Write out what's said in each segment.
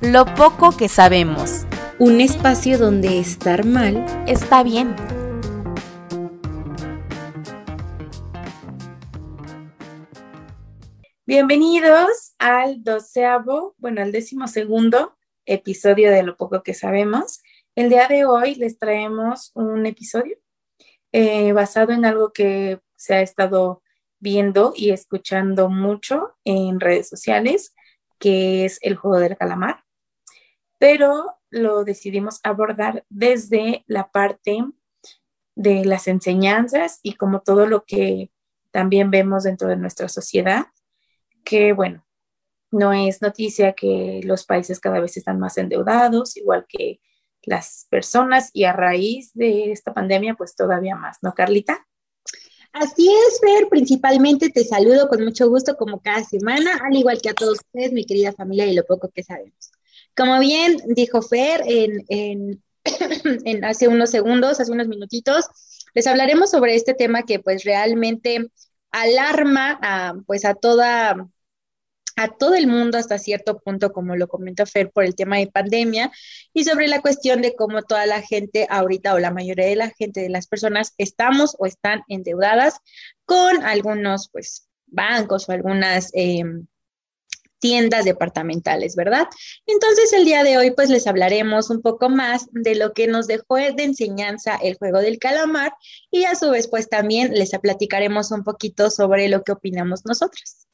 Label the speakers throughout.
Speaker 1: lo poco que sabemos.
Speaker 2: Un espacio donde estar mal
Speaker 1: está bien.
Speaker 3: Bienvenidos al doceavo, bueno, al décimo segundo episodio de Lo poco que sabemos. El día de hoy les traemos un episodio eh, basado en algo que se ha estado viendo y escuchando mucho en redes sociales, que es el juego del calamar pero lo decidimos abordar desde la parte de las enseñanzas y como todo lo que también vemos dentro de nuestra sociedad, que bueno, no es noticia que los países cada vez están más endeudados, igual que las personas, y a raíz de esta pandemia, pues todavía más, ¿no, Carlita?
Speaker 4: Así es, Fer, principalmente te saludo con mucho gusto como cada semana, al igual que a todos ustedes, mi querida familia y lo poco que sabemos. Como bien dijo Fer en, hace unos segundos, hace unos minutitos, les hablaremos sobre este tema que pues realmente alarma a, pues a toda a todo el mundo hasta cierto punto, como lo comentó Fer, por el tema de pandemia y sobre la cuestión de cómo toda la gente ahorita o la mayoría de la gente, de las personas, estamos o están endeudadas con algunos, pues, bancos o algunas em, tiendas departamentales, ¿verdad? Entonces el día de hoy pues les hablaremos un poco más de lo que nos dejó de enseñanza el juego del calamar y a su vez pues también les platicaremos un poquito sobre lo que opinamos nosotros.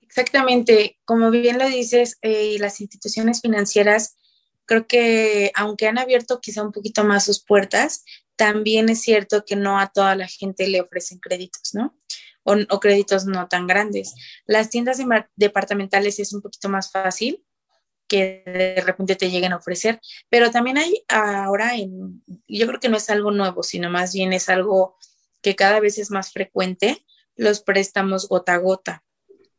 Speaker 3: Exactamente, como bien lo dices, eh, las instituciones financieras creo que aunque han abierto quizá un poquito más sus puertas, también es cierto que no a toda la gente le ofrecen créditos, ¿no? O, créditos no tan grandes. Las tiendas departamentales es un poquito más fácil que de repente te lleguen a ofrecer, pero también hay ahora, en, yo creo que no es algo nuevo, sino más bien es algo que cada vez es más frecuente, los préstamos gota a gota,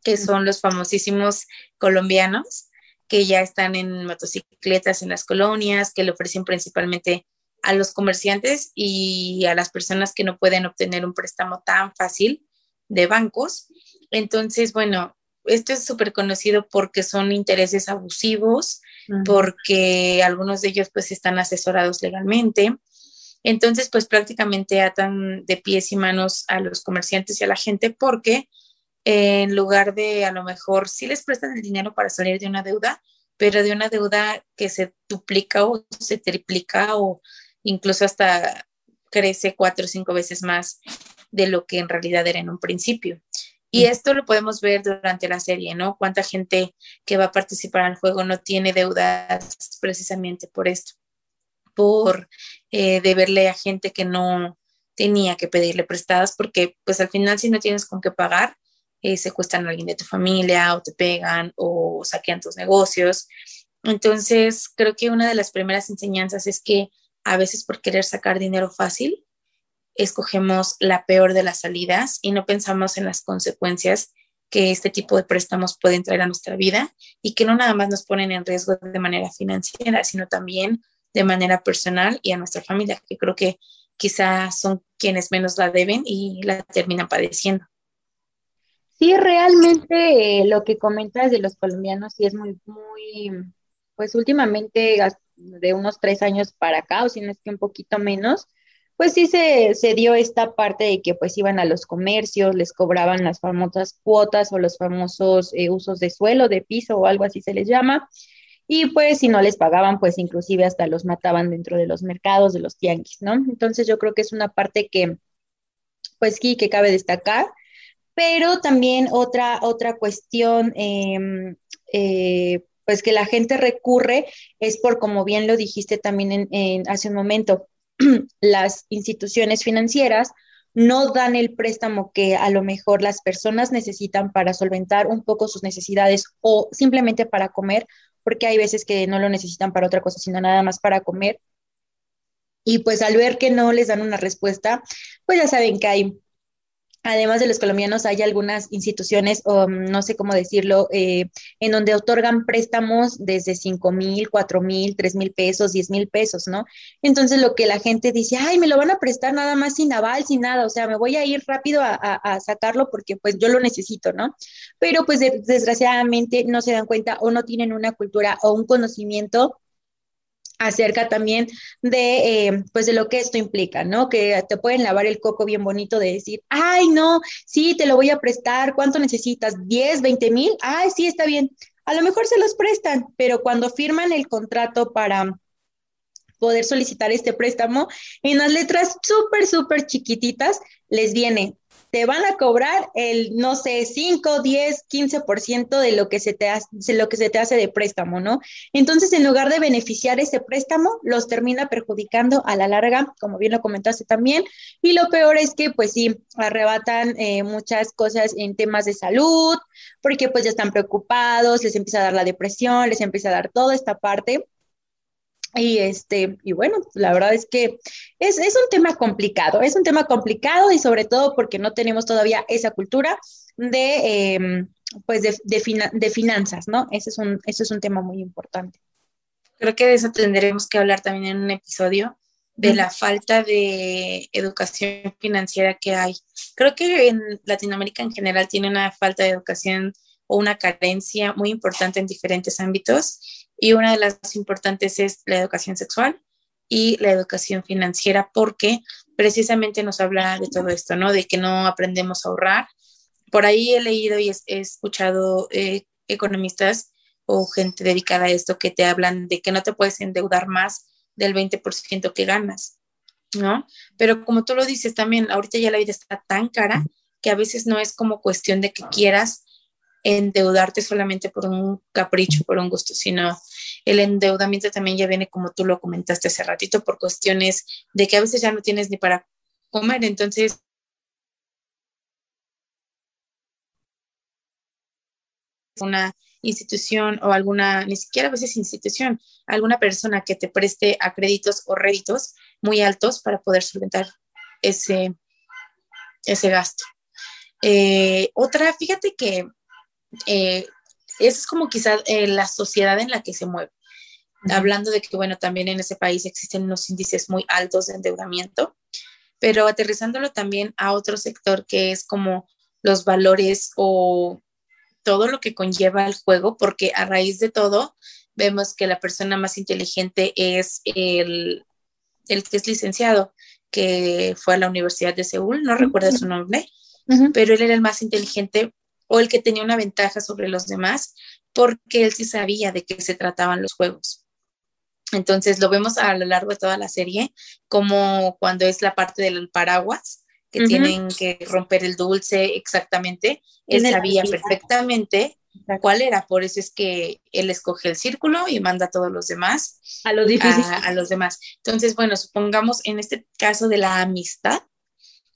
Speaker 3: que son los famosísimos colombianos que ya están en motocicletas en las colonias, que le ofrecen principalmente a los comerciantes y a las personas que no pueden obtener un préstamo tan fácil de bancos. Entonces, bueno, esto es súper conocido porque son intereses abusivos, porque algunos de ellos pues están asesorados legalmente. Entonces, pues prácticamente atan de pies y manos a los comerciantes y a la gente porque en lugar de a lo mejor sí les prestan el dinero para salir de una deuda, pero de una deuda que se duplica o se triplica o incluso hasta crece cuatro o cinco veces más de lo que en realidad era en un principio. Y esto lo podemos ver durante la serie, ¿no? Cuánta gente que va a participar el juego no tiene deudas precisamente por esto, por eh, deberle a gente que no tenía que pedirle prestadas, porque pues al final si no tienes con qué pagar, eh, secuestran a alguien de tu familia o te pegan o saquean tus negocios. Entonces, creo que una de las primeras enseñanzas es que a veces por querer sacar dinero fácil, escogemos la peor de las salidas y no pensamos en las consecuencias que este tipo de préstamos pueden traer a nuestra vida y que no nada más nos ponen en riesgo de manera financiera, sino también de manera personal y a nuestra familia, que creo que quizás son quienes menos la deben y la terminan padeciendo.
Speaker 4: Sí, realmente eh, lo que comentas de los colombianos sí es muy, muy, pues últimamente de unos tres años para acá, o si no es que un poquito menos, pues sí se, dio esta parte de que pues iban a los comercios, les cobraban las famosas cuotas o los famosos eh, usos de suelo, de piso o algo así se les llama. Y pues si no les pagaban, pues inclusive hasta los mataban dentro de los mercados, de los tianguis, ¿no? Entonces yo creo que es una parte que, pues sí, que cabe destacar. Pero también otra, otra cuestión, em, eh, pues que la gente recurre es por, como bien lo dijiste también en, hace un momento, las instituciones financieras no dan el préstamo que a lo mejor las personas necesitan para solventar un poco sus necesidades o simplemente para comer porque hay veces que no lo necesitan para otra cosa, sino nada más para comer. Y pues al ver que no les dan una respuesta, pues ya saben que hay además de los colombianos, hay algunas instituciones, o mm, no sé cómo decirlo, eh, en donde otorgan préstamos desde 5 mil, 4 mil, 3 mil pesos, 10 mil pesos, ¿no? Entonces lo que la gente dice, ay, me lo van a prestar nada más sin aval, sin nada, o sea, me voy a ir rápido a, a sacarlo porque pues yo lo necesito, ¿no? Pero pues desgraciadamente no se dan cuenta o no tienen una cultura o un conocimiento acerca también de, eh, pues de lo que esto implica, ¿no? Que te pueden lavar el coco bien bonito de decir, ay, no, sí, te lo voy a prestar, ¿cuánto necesitas? ¿10, 20 mil? Ay, sí, está bien. A lo mejor se los prestan, pero cuando firman el contrato para poder solicitar este préstamo, en las letras súper, súper chiquititas les viene, te van a cobrar el, no sé, 5, 10, 15% de lo que se te hace, lo que se te hace de préstamo, ¿no? Entonces, en lugar de beneficiar ese préstamo, los termina perjudicando a la larga, como bien lo comentaste también, y lo peor es que, pues sí, arrebatan eh, muchas cosas en temas de salud, porque pues ya están preocupados, les empieza a dar la depresión, les empieza a dar toda esta parte. Y este, y bueno, la verdad es que es, es, un tema complicado, es un tema complicado y sobre todo porque no tenemos todavía esa cultura de, em, pues de, de, finanzas, ¿no? Ese es, un, ese es un tema muy importante.
Speaker 3: Creo que de eso tendremos que hablar también en un episodio de la falta de educación financiera que hay. Creo que en Latinoamérica en general tiene una falta de educación una carencia muy importante en diferentes ámbitos y una de las más importantes es la educación sexual y la educación financiera, porque precisamente nos habla de todo esto, ¿no? De que no aprendemos a ahorrar. Por ahí he leído y he, escuchado eh, economistas o gente dedicada a esto que te hablan de que no te puedes endeudar más del 20% que ganas, ¿no? Pero como tú lo dices también, ahorita ya la vida está tan cara que a veces no es como cuestión de que quieras endeudarte solamente por un capricho, por un gusto, sino el endeudamiento también ya viene, como tú lo comentaste hace ratito, por cuestiones de que a veces ya no tienes ni para comer, entonces una institución o alguna, ni siquiera a veces institución, alguna persona que te preste a créditos o réditos muy altos para poder solventar ese, ese gasto. Eh, otra, fíjate que eh, es como quizás eh, la sociedad en la que se mueve. Hablando de que, bueno, también en ese país existen unos índices muy altos de endeudamiento, pero aterrizándolo también a otro sector que es como los valores o todo lo que conlleva el juego, porque a raíz de todo vemos que la persona más inteligente es el, el que es licenciado, que fue a la Universidad de Seúl, no recuerdo su nombre, pero él era el más inteligente o el que tenía una ventaja sobre los demás, porque él sí sabía de qué se trataban los juegos. Entonces lo vemos a lo largo de toda la serie, como cuando es la parte del paraguas, que tienen que romper el dulce exactamente, él sabía perfectamente cuál era, por eso es que él escoge el círculo y manda a todos los demás.
Speaker 4: A los difíciles.
Speaker 3: a los demás. Entonces, bueno, supongamos en este caso de la amistad,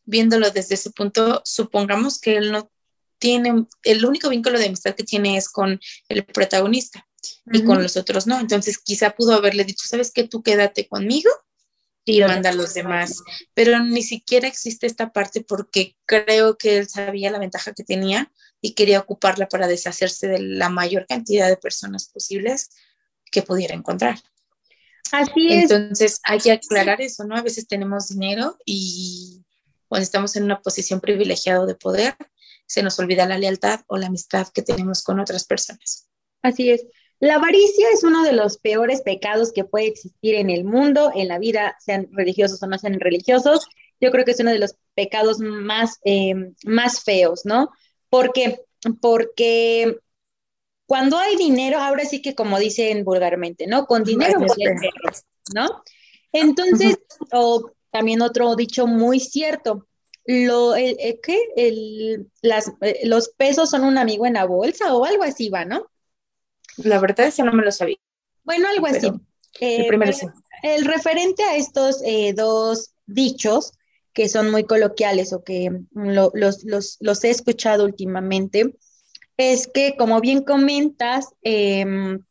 Speaker 3: viéndolo desde ese punto, supongamos que él no tiene, el único vínculo de amistad que tiene es con el protagonista y con los otros no. Entonces quizá pudo haberle dicho, ¿sabes qué? Tú quédate conmigo y manda a los demás. Pero ni siquiera existe esta parte porque creo que él sabía la ventaja que tenía y quería ocuparla para deshacerse de la mayor cantidad de personas posibles que pudiera encontrar.
Speaker 4: Así es.
Speaker 3: Entonces hay que aclarar eso, ¿no? A veces tenemos dinero y cuando estamos en una posición privilegiada de poder, se nos olvida la lealtad o la amistad que tenemos con otras personas.
Speaker 4: Así es. La avaricia es uno de los peores pecados que puede existir en el mundo, en la vida, sean religiosos o no sean religiosos. Yo creo que es uno de los pecados más, eh, más feos, ¿no? ¿Por qué? Porque cuando hay dinero, ahora sí que como dicen vulgarmente, ¿no? Con dinero ¿no? Entonces, o también otro dicho muy cierto, lo, el, eh, ¿qué? El, las, eh, los pesos son un amigo en la bolsa o algo así va, ¿no?
Speaker 3: La verdad es que no me lo sabía.
Speaker 4: Bueno, algo así.
Speaker 3: el,
Speaker 4: eh, referente a estos dos dichos que son muy coloquiales o que los, los, los, he escuchado últimamente, es que, como bien comentas, em,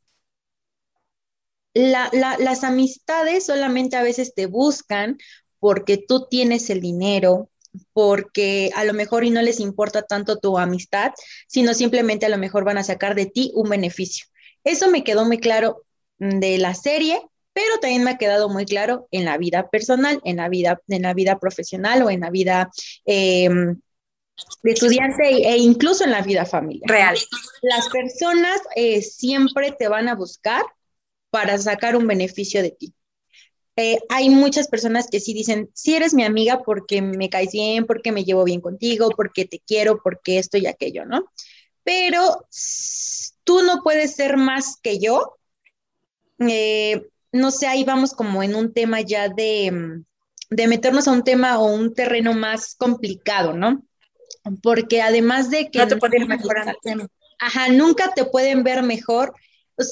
Speaker 4: las amistades solamente a veces te buscan porque tú tienes el dinero, porque a lo mejor y no les importa tanto tu amistad, sino simplemente a lo mejor van a sacar de ti un beneficio. Eso me quedó muy claro de la serie, pero también me ha quedado muy claro en la vida personal, en la vida, en la vida profesional o en la vida em, de estudiante e incluso en la vida familiar.
Speaker 3: Real.
Speaker 4: Las personas eh, siempre te van a buscar para sacar un beneficio de ti. Eh, hay muchas personas que sí dicen, sí eres mi amiga porque me caes bien, porque me llevo bien contigo, porque te quiero, porque esto y aquello, ¿no? Pero tú no puedes ser más que yo. Eh, no sé, ahí vamos como en un tema ya de, de meternos a un tema o un terreno más complicado, ¿no? Porque además de que...
Speaker 3: No te pueden mejorar.
Speaker 4: Ajá, nunca te pueden ver mejor.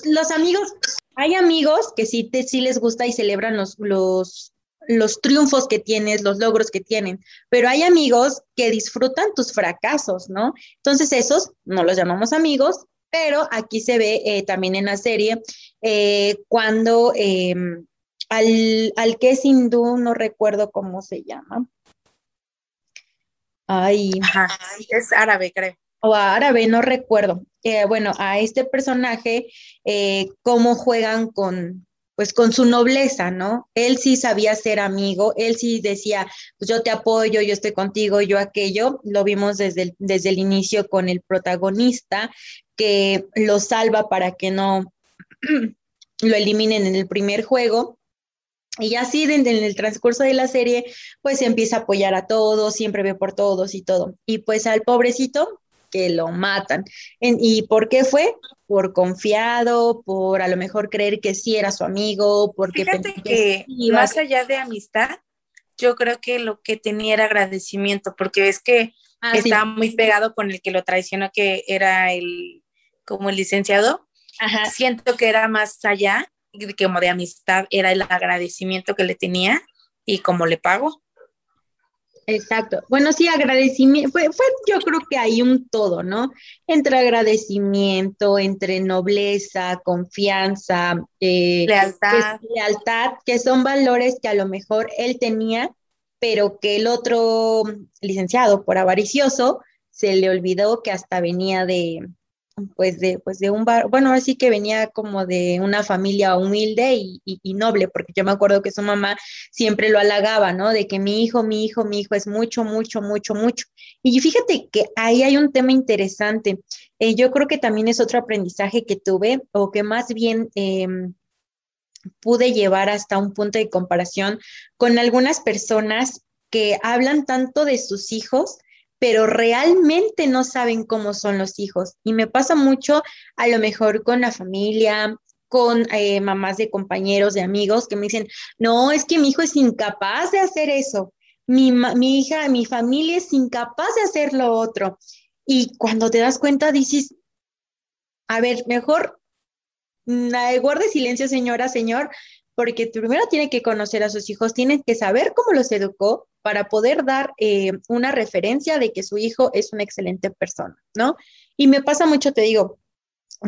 Speaker 4: Los amigos hay amigos que sí, te, sí les gusta y celebran los, los, los triunfos que tienes, los logros que tienen, pero hay amigos que disfrutan tus fracasos, ¿no? Entonces esos no los llamamos amigos, pero aquí se ve eh, también en la serie eh, cuando em, al, al, que es hindú, no recuerdo cómo se llama.
Speaker 3: Ay. es árabe, creo
Speaker 4: o árabe, no recuerdo. Eh, bueno, a este personaje, eh, cómo juegan con, pues con su nobleza, ¿no? Él sí sabía ser amigo, él sí decía, pues yo te apoyo, yo estoy contigo, yo aquello. Lo vimos desde el, desde el inicio con el protagonista que lo salva para que no lo eliminen en el primer juego. Y así en el transcurso de la serie, pues empieza a apoyar a todos, siempre ve por todos y todo. Y pues al pobrecito, que lo matan. ¿Y por qué fue? Por confiado, por a lo mejor creer que sí era su amigo, porque...
Speaker 3: Fíjate que, más allá de amistad, yo creo que lo que tenía era agradecimiento, porque es que ah, estaba muy pegado con el que lo traicionó, que era el, como el licenciado. Siento que era más allá, como de amistad, era el agradecimiento que le tenía y como le pago.
Speaker 4: Exacto. Bueno, sí, agradecimiento, fue, fue, yo creo que hay un todo, ¿no? Entre agradecimiento, entre nobleza, confianza,
Speaker 3: eh, lealtad.
Speaker 4: lealtad, que son valores que a lo mejor él tenía, pero que el otro licenciado, por avaricioso, se le olvidó que hasta venía de, pues de, pues de un bar, bueno, así que venía como de una familia humilde y, noble, porque yo me acuerdo que su mamá siempre lo halagaba, ¿no? De que mi hijo, mi hijo, mi hijo es mucho, mucho, mucho, mucho. Y fíjate que ahí hay un tema interesante. Eh, yo creo que también es otro aprendizaje que tuve, o que más bien em, pude llevar hasta un punto de comparación con algunas personas que hablan tanto de sus hijos, pero realmente no saben cómo son los hijos. Y me pasa mucho a lo mejor con la familia, con eh, mamás de compañeros, de amigos, que me dicen, no, es que mi hijo es incapaz de hacer eso. Mi, mi hija, mi familia es incapaz de hacer lo otro. Y cuando te das cuenta, dices, a ver, mejor mm, guarde silencio, señora, señor, porque primero tiene que conocer a sus hijos, tiene que saber cómo los educó para poder dar eh, una referencia de que su hijo es una excelente persona, ¿no? Y me pasa mucho, te digo,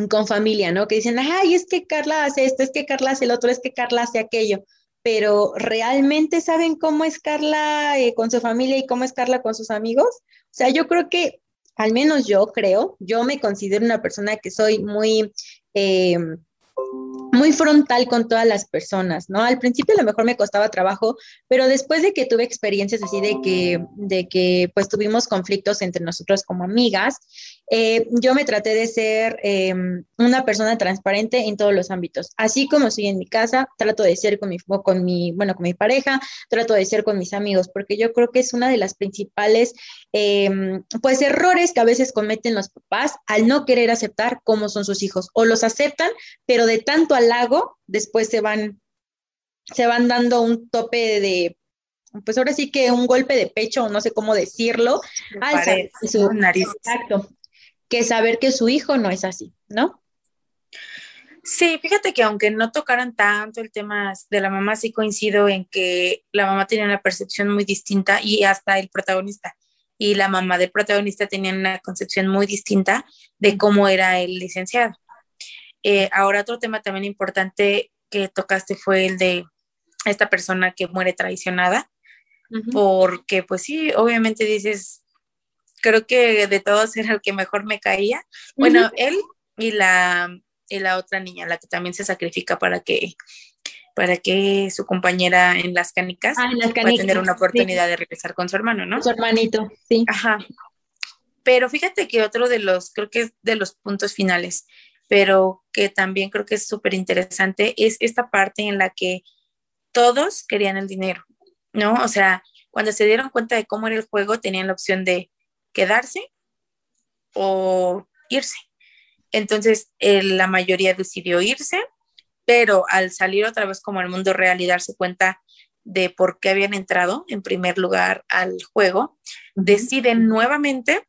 Speaker 4: con familia, ¿no? Que dicen, ay, es que Carla hace esto, es que Carla hace el otro, es que Carla hace aquello, pero ¿realmente saben cómo es Carla eh, con su familia y cómo es Carla con sus amigos? O sea, yo creo que, al menos yo creo, yo me considero una persona que soy muy... Eh, muy frontal con todas las personas, ¿no? Al principio a lo mejor me costaba trabajo, pero después de que tuve experiencias así de que, de que pues tuvimos conflictos entre nosotros como amigas, eh, yo me traté de ser em, una persona transparente en todos los ámbitos. Así como soy en mi casa, trato de ser con mi, con mi, bueno, con mi pareja, trato de ser con mis amigos, porque yo creo que es una de las principales, em, pues, errores que a veces cometen los papás al no querer aceptar cómo son sus hijos, o los aceptan, pero de tanto halago, después se van, se van dando un tope de pues ahora sí que un golpe de pecho, no sé cómo decirlo,
Speaker 3: al su nariz.
Speaker 4: Exacto que saber que su hijo no es así, ¿no?
Speaker 3: Sí, fíjate que aunque no tocaran tanto el tema de la mamá, sí coincido en que la mamá tenía una percepción muy distinta y hasta el protagonista y la mamá del protagonista tenían una concepción muy distinta de cómo era el licenciado. Eh, ahora otro tema también importante que tocaste fue el de esta persona que muere traicionada, porque pues sí, obviamente dices, creo que de todos era el que mejor me caía. Bueno, él y la, y la otra niña, la que también se sacrifica para que para que su compañera en las canicas,
Speaker 4: ah,
Speaker 3: pueda tener una oportunidad de regresar con su hermano, ¿no?
Speaker 4: Su hermanito, sí.
Speaker 3: Ajá. Pero fíjate que otro de los, creo que es de los puntos finales, pero que también creo que es súper interesante, es esta parte en la que todos querían el dinero, ¿no? O sea, cuando se dieron cuenta de cómo era el juego, tenían la opción de quedarse o irse. Entonces, la mayoría decidió irse pero al salir otra vez como al mundo real y darse cuenta de por qué habían entrado en primer lugar al juego, deciden nuevamente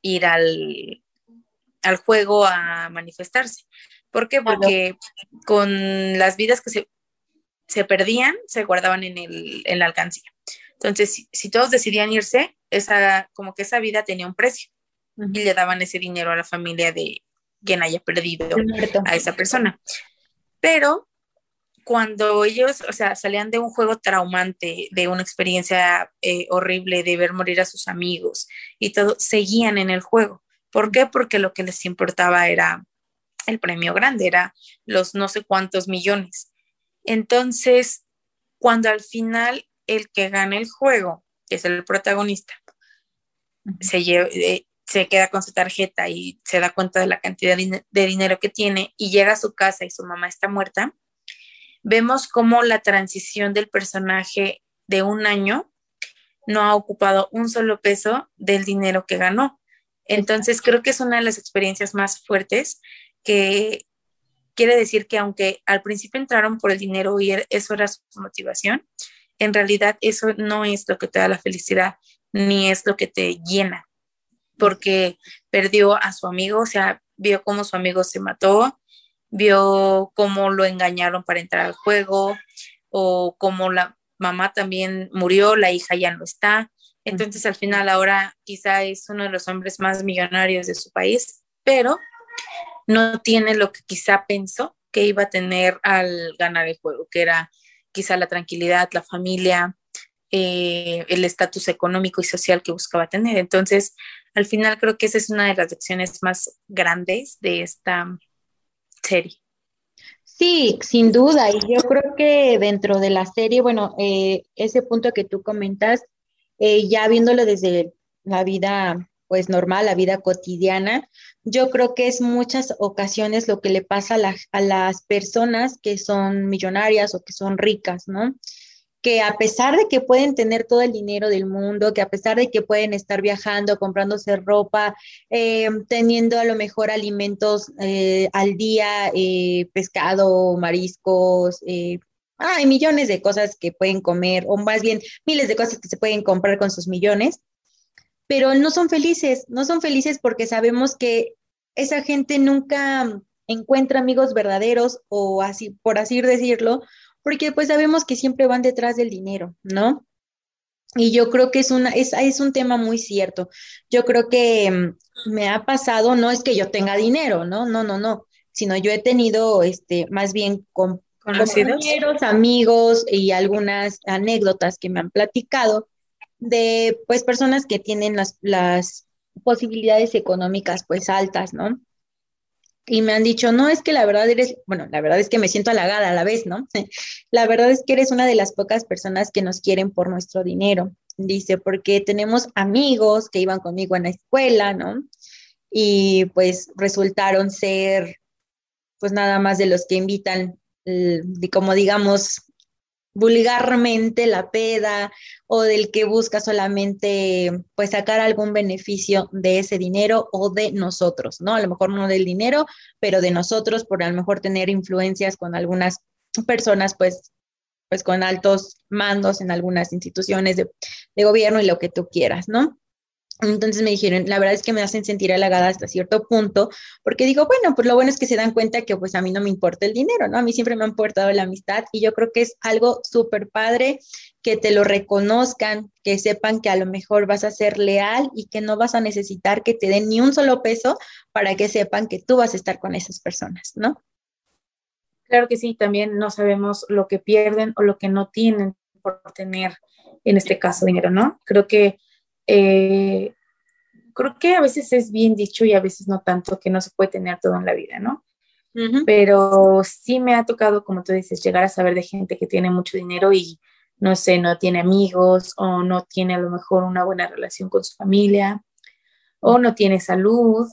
Speaker 3: ir al, al juego a manifestarse. ¿Por qué? Porque con las vidas que se, se perdían, se guardaban en, el, en la alcancía. Entonces, si, si, todos decidían irse, esa, como que esa vida tenía un precio y le daban ese dinero a la familia de, quien haya perdido a esa persona. Pero cuando ellos, o sea, salían de un juego traumante, de una experiencia eh, horrible, de ver morir a sus amigos y todo, seguían en el juego. ¿Por qué? Porque lo que les importaba era el premio grande, era los no sé cuántos millones. Entonces, cuando al final el que gana el juego, que es el protagonista, se, lleva, eh, se queda con su tarjeta y se da cuenta de la cantidad de dinero que tiene y llega a su casa y su mamá está muerta, vemos cómo la transición del personaje de un año no ha ocupado un solo peso del dinero que ganó. Entonces creo que es una de las experiencias más fuertes que quiere decir que aunque al principio entraron por el dinero y er, eso era su motivación, en realidad eso no es lo que te da la felicidad ni es lo que te llena porque perdió a su amigo, o sea, vio cómo su amigo se mató, vio cómo lo engañaron para entrar al juego, o cómo la mamá también murió, la hija ya no está. Entonces, al final, ahora quizá es uno de los hombres más millonarios de su país, pero no tiene lo que quizá pensó que iba a tener al ganar el juego, que era quizá la tranquilidad, la familia, eh, el estatus económico y social que buscaba tener. Entonces, al final creo que esa es una de las lecciones más grandes de esta serie.
Speaker 4: Sí, sin duda. Y yo creo que dentro de la serie, bueno, eh, ese punto que tú comentas, eh, ya viéndolo desde la vida pues normal, la vida cotidiana, yo creo que es muchas ocasiones lo que le pasa a, a las personas que son millonarias o que son ricas, ¿no? que a pesar de que pueden tener todo el dinero del mundo, que a pesar de que pueden estar viajando, comprándose ropa, eh, teniendo a lo mejor alimentos eh, al día, pescado, mariscos, hay millones de cosas que pueden comer, o más bien miles de cosas que se pueden comprar con sus millones, pero no son felices, no son felices porque sabemos que esa gente nunca encuentra amigos verdaderos o así, por así decirlo, porque pues sabemos que siempre van detrás del dinero, ¿no? Y yo creo que es, una, es, es un tema muy cierto. Yo creo que mm, me ha pasado, no es que yo tenga dinero, ¿no? No, no, no, sino yo he tenido, este, más bien con compañeros, amigos y algunas anécdotas que me han platicado de, pues, personas que tienen las, las posibilidades económicas, pues, altas, ¿no? y me han dicho, no, es que la verdad eres, bueno, la verdad es que me siento halagada a la vez, ¿no? La verdad es que eres una de las pocas personas que nos quieren por nuestro dinero. Dice, porque tenemos amigos que iban conmigo en la escuela, ¿no? Y pues resultaron ser, pues nada más de los que invitan, como digamos, vulgarmente la peda o del que busca solamente pues sacar algún beneficio de ese dinero o de nosotros, ¿no? A lo mejor no del dinero, pero de nosotros por a lo mejor tener influencias con algunas personas pues pues con altos mandos en algunas instituciones de, de gobierno y lo que tú quieras, ¿no? Entonces me dijeron, la verdad es que me hacen sentir halagada hasta cierto punto, porque digo, bueno, pues lo bueno es que se dan cuenta que pues a mí no me importa el dinero, ¿no? A mí siempre me ha importado la amistad y yo creo que es algo súper padre que te lo reconozcan, que sepan que a lo mejor vas a ser leal y que no vas a necesitar que te den ni un solo peso para que sepan que tú vas a estar con esas personas, ¿no?
Speaker 3: Claro que sí, también no sabemos lo que pierden o lo que no tienen por tener, en este caso, dinero, ¿no? Creo que, eh, creo que a veces es bien dicho y a veces no tanto, que no se puede tener todo en la vida, ¿no? Pero sí me ha tocado, como tú dices, llegar a saber de gente que tiene mucho dinero y, no sé, no tiene amigos o no tiene a lo mejor una buena relación con su familia o no tiene salud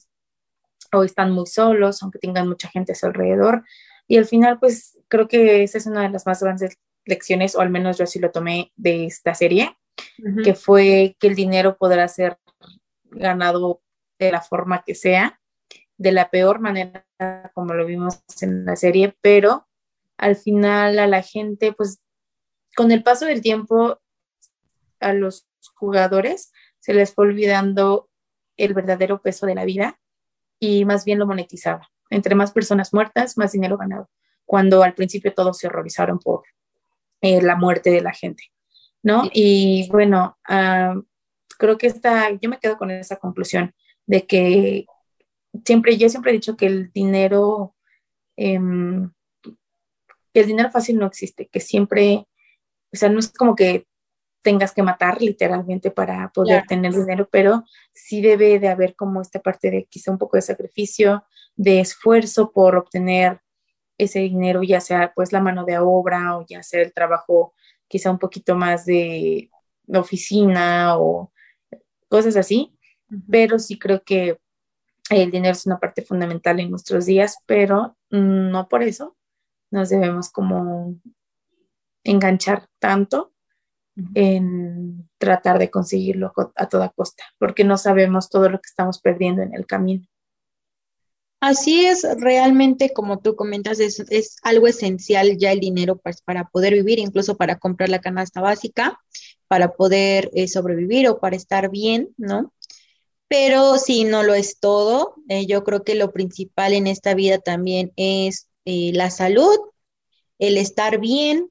Speaker 3: o están muy solos, aunque tengan mucha gente a su alrededor. Y al final, pues creo que esa es una de las más grandes lecciones, o al menos yo así lo tomé de esta serie, que fue que el dinero podrá ser ganado de la forma que sea, de la peor manera como lo vimos en la serie, pero al final a la gente, pues con el paso del tiempo, a los jugadores se les fue olvidando el verdadero peso de la vida y más bien lo monetizaba. Entre más personas muertas, más dinero ganado, cuando al principio todos se horrorizaron por eh, la muerte de la gente, ¿no? Y bueno, ah, creo que esta, yo me quedo con esa conclusión de que siempre, yo siempre he dicho que el dinero, em, el dinero fácil no existe, que siempre, o sea, no es como que tengas que matar literalmente para poder tener dinero, pero sí debe de haber como esta parte de quizá un poco de sacrificio, de esfuerzo por obtener ese dinero, ya sea pues la mano de obra o ya sea el trabajo quizá un poquito más de oficina o cosas así, pero sí creo que el dinero es una parte fundamental en nuestros días, pero no por eso nos debemos como enganchar tanto en tratar de conseguirlo a toda costa, porque no sabemos todo lo que estamos perdiendo en el camino.
Speaker 4: Así es, realmente, como tú comentas, es, algo esencial ya el dinero pues, para, poder vivir, incluso para comprar la canasta básica, para poder eh, sobrevivir o para estar bien, ¿no? Pero si no lo es todo. Eh, yo creo que lo principal en esta vida también es eh, la salud, el estar bien,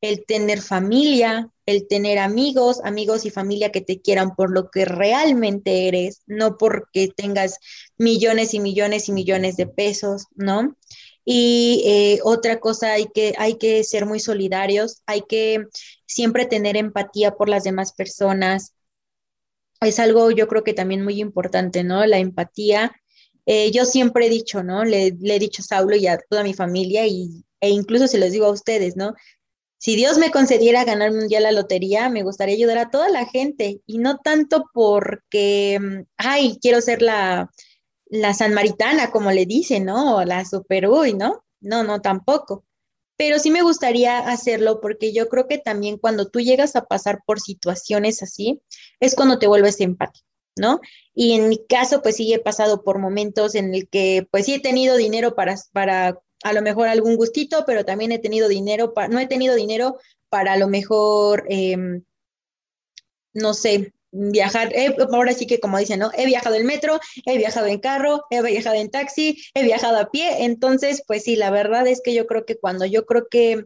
Speaker 4: el tener familia, el tener amigos, amigos y familia que te quieran por lo que realmente eres, no porque tengas millones y millones y millones de pesos, ¿no? Y eh, otra cosa, hay que, hay que ser muy solidarios, hay que siempre tener empatía por las demás personas. Es algo yo creo que también muy importante, ¿no? La empatía. Eh, yo siempre he dicho, ¿no? Le, he dicho a Saulo y a toda mi familia y, e incluso se los digo a ustedes, ¿no? Si Dios me concediera ganarme un día la lotería, me gustaría ayudar a toda la gente y no tanto porque, mm, ay, quiero ser la, la San Maritana, como le dicen, ¿no? O la Super Uy, ¿no? No, no, tampoco. Pero sí me gustaría hacerlo porque yo creo que también cuando tú llegas a pasar por situaciones así, es cuando te vuelves empático. ¿no? Y en mi caso, pues sí he pasado por momentos en el que, pues sí he tenido dinero para, para a lo mejor algún gustito, pero también he tenido dinero, para, no he tenido dinero para a lo mejor, em, no sé, viajar, ahora sí que como dicen, ¿no? He viajado en metro, he viajado en carro, he viajado en taxi, he viajado a pie, entonces, pues sí, la verdad es que yo creo que cuando yo creo que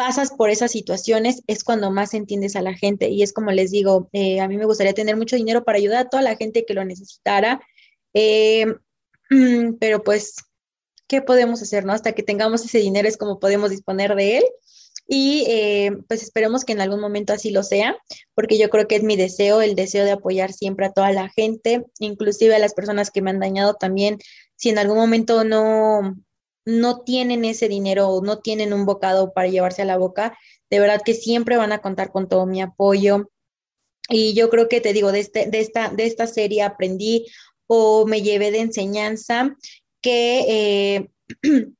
Speaker 4: pasas por esas situaciones es cuando más entiendes a la gente. Y es como les digo, eh, a mí me gustaría tener mucho dinero para ayudar a toda la gente que lo necesitara, eh, pero pues qué podemos hacer, ¿no? Hasta que tengamos ese dinero es como podemos disponer de él. Y eh, pues esperemos que en algún momento así lo sea, porque yo creo que es mi deseo, el deseo de apoyar siempre a toda la gente, inclusive a las personas que me han dañado también, si en algún momento no, no tienen ese dinero o no tienen un bocado para llevarse a la boca, de verdad que siempre van a contar con todo mi apoyo. Y yo creo que te digo, de, este, de, esta, de esta serie aprendí o me llevé de enseñanza que, eh,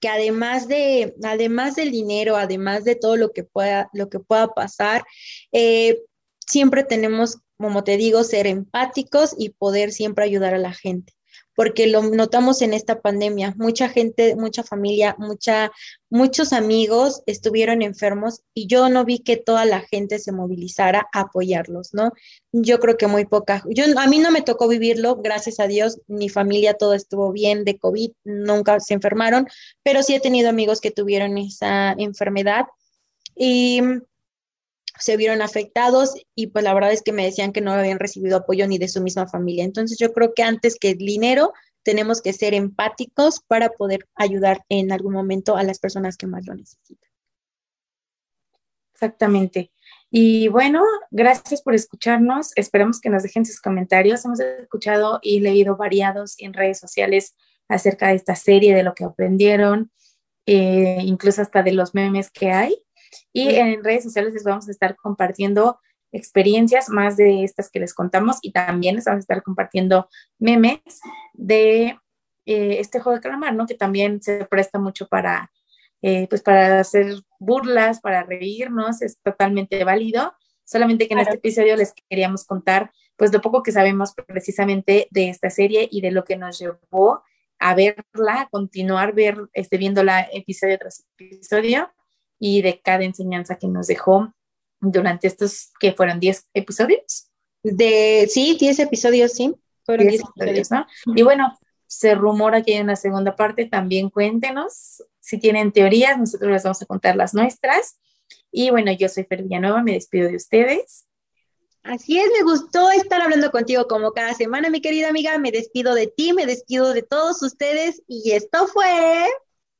Speaker 4: que además, de, además del dinero, además de todo lo que pueda, lo que pueda pasar, eh, siempre tenemos, como te digo, ser empáticos y poder siempre ayudar a la gente porque lo notamos en esta pandemia. Mucha gente, mucha familia, mucha, muchos amigos estuvieron enfermos y yo no vi que toda la gente se movilizara a apoyarlos, ¿no? Yo creo que muy poca. Yo, a mí no me tocó vivirlo, gracias a Dios, mi familia todo estuvo bien de COVID, nunca se enfermaron, pero sí he tenido amigos que tuvieron esa enfermedad y se vieron afectados y pues la verdad es que me decían que no habían recibido apoyo ni de su misma familia. Entonces yo creo que antes que el dinero, tenemos que ser empáticos para poder ayudar en algún momento a las personas que más lo necesitan.
Speaker 3: Exactamente. Y bueno, gracias por escucharnos. Esperamos que nos dejen sus comentarios. Hemos escuchado y leído variados en redes sociales acerca de esta serie, de lo que aprendieron, eh, incluso hasta de los memes que hay. Y en redes sociales les vamos a estar compartiendo experiencias más de estas que les contamos y también les vamos a estar compartiendo memes de eh, este juego de calamar, ¿no? Que también se presta mucho para, eh, pues para hacer burlas, para reírnos, es totalmente válido. Solamente que en este episodio les queríamos contar, pues, lo poco que sabemos precisamente de esta serie y de lo que nos llevó a verla, a continuar ver, este, viéndola episodio tras episodio y de cada enseñanza que nos dejó durante estos, que fueron 10 episodios.
Speaker 4: De, sí, 10 episodios, sí. Fueron 10 episodios,
Speaker 3: ¿no? Y bueno, se rumora que hay una segunda parte, también cuéntenos. Si tienen teorías, nosotros les vamos a contar las nuestras. Y bueno, yo soy Fer Villanueva, me despido de ustedes.
Speaker 4: Así es, me gustó estar hablando contigo como cada semana, mi querida amiga. Me despido de ti, me despido de todos ustedes y esto fue...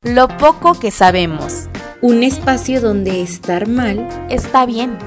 Speaker 1: Lo poco que sabemos.
Speaker 2: Un espacio donde estar mal
Speaker 1: está bien.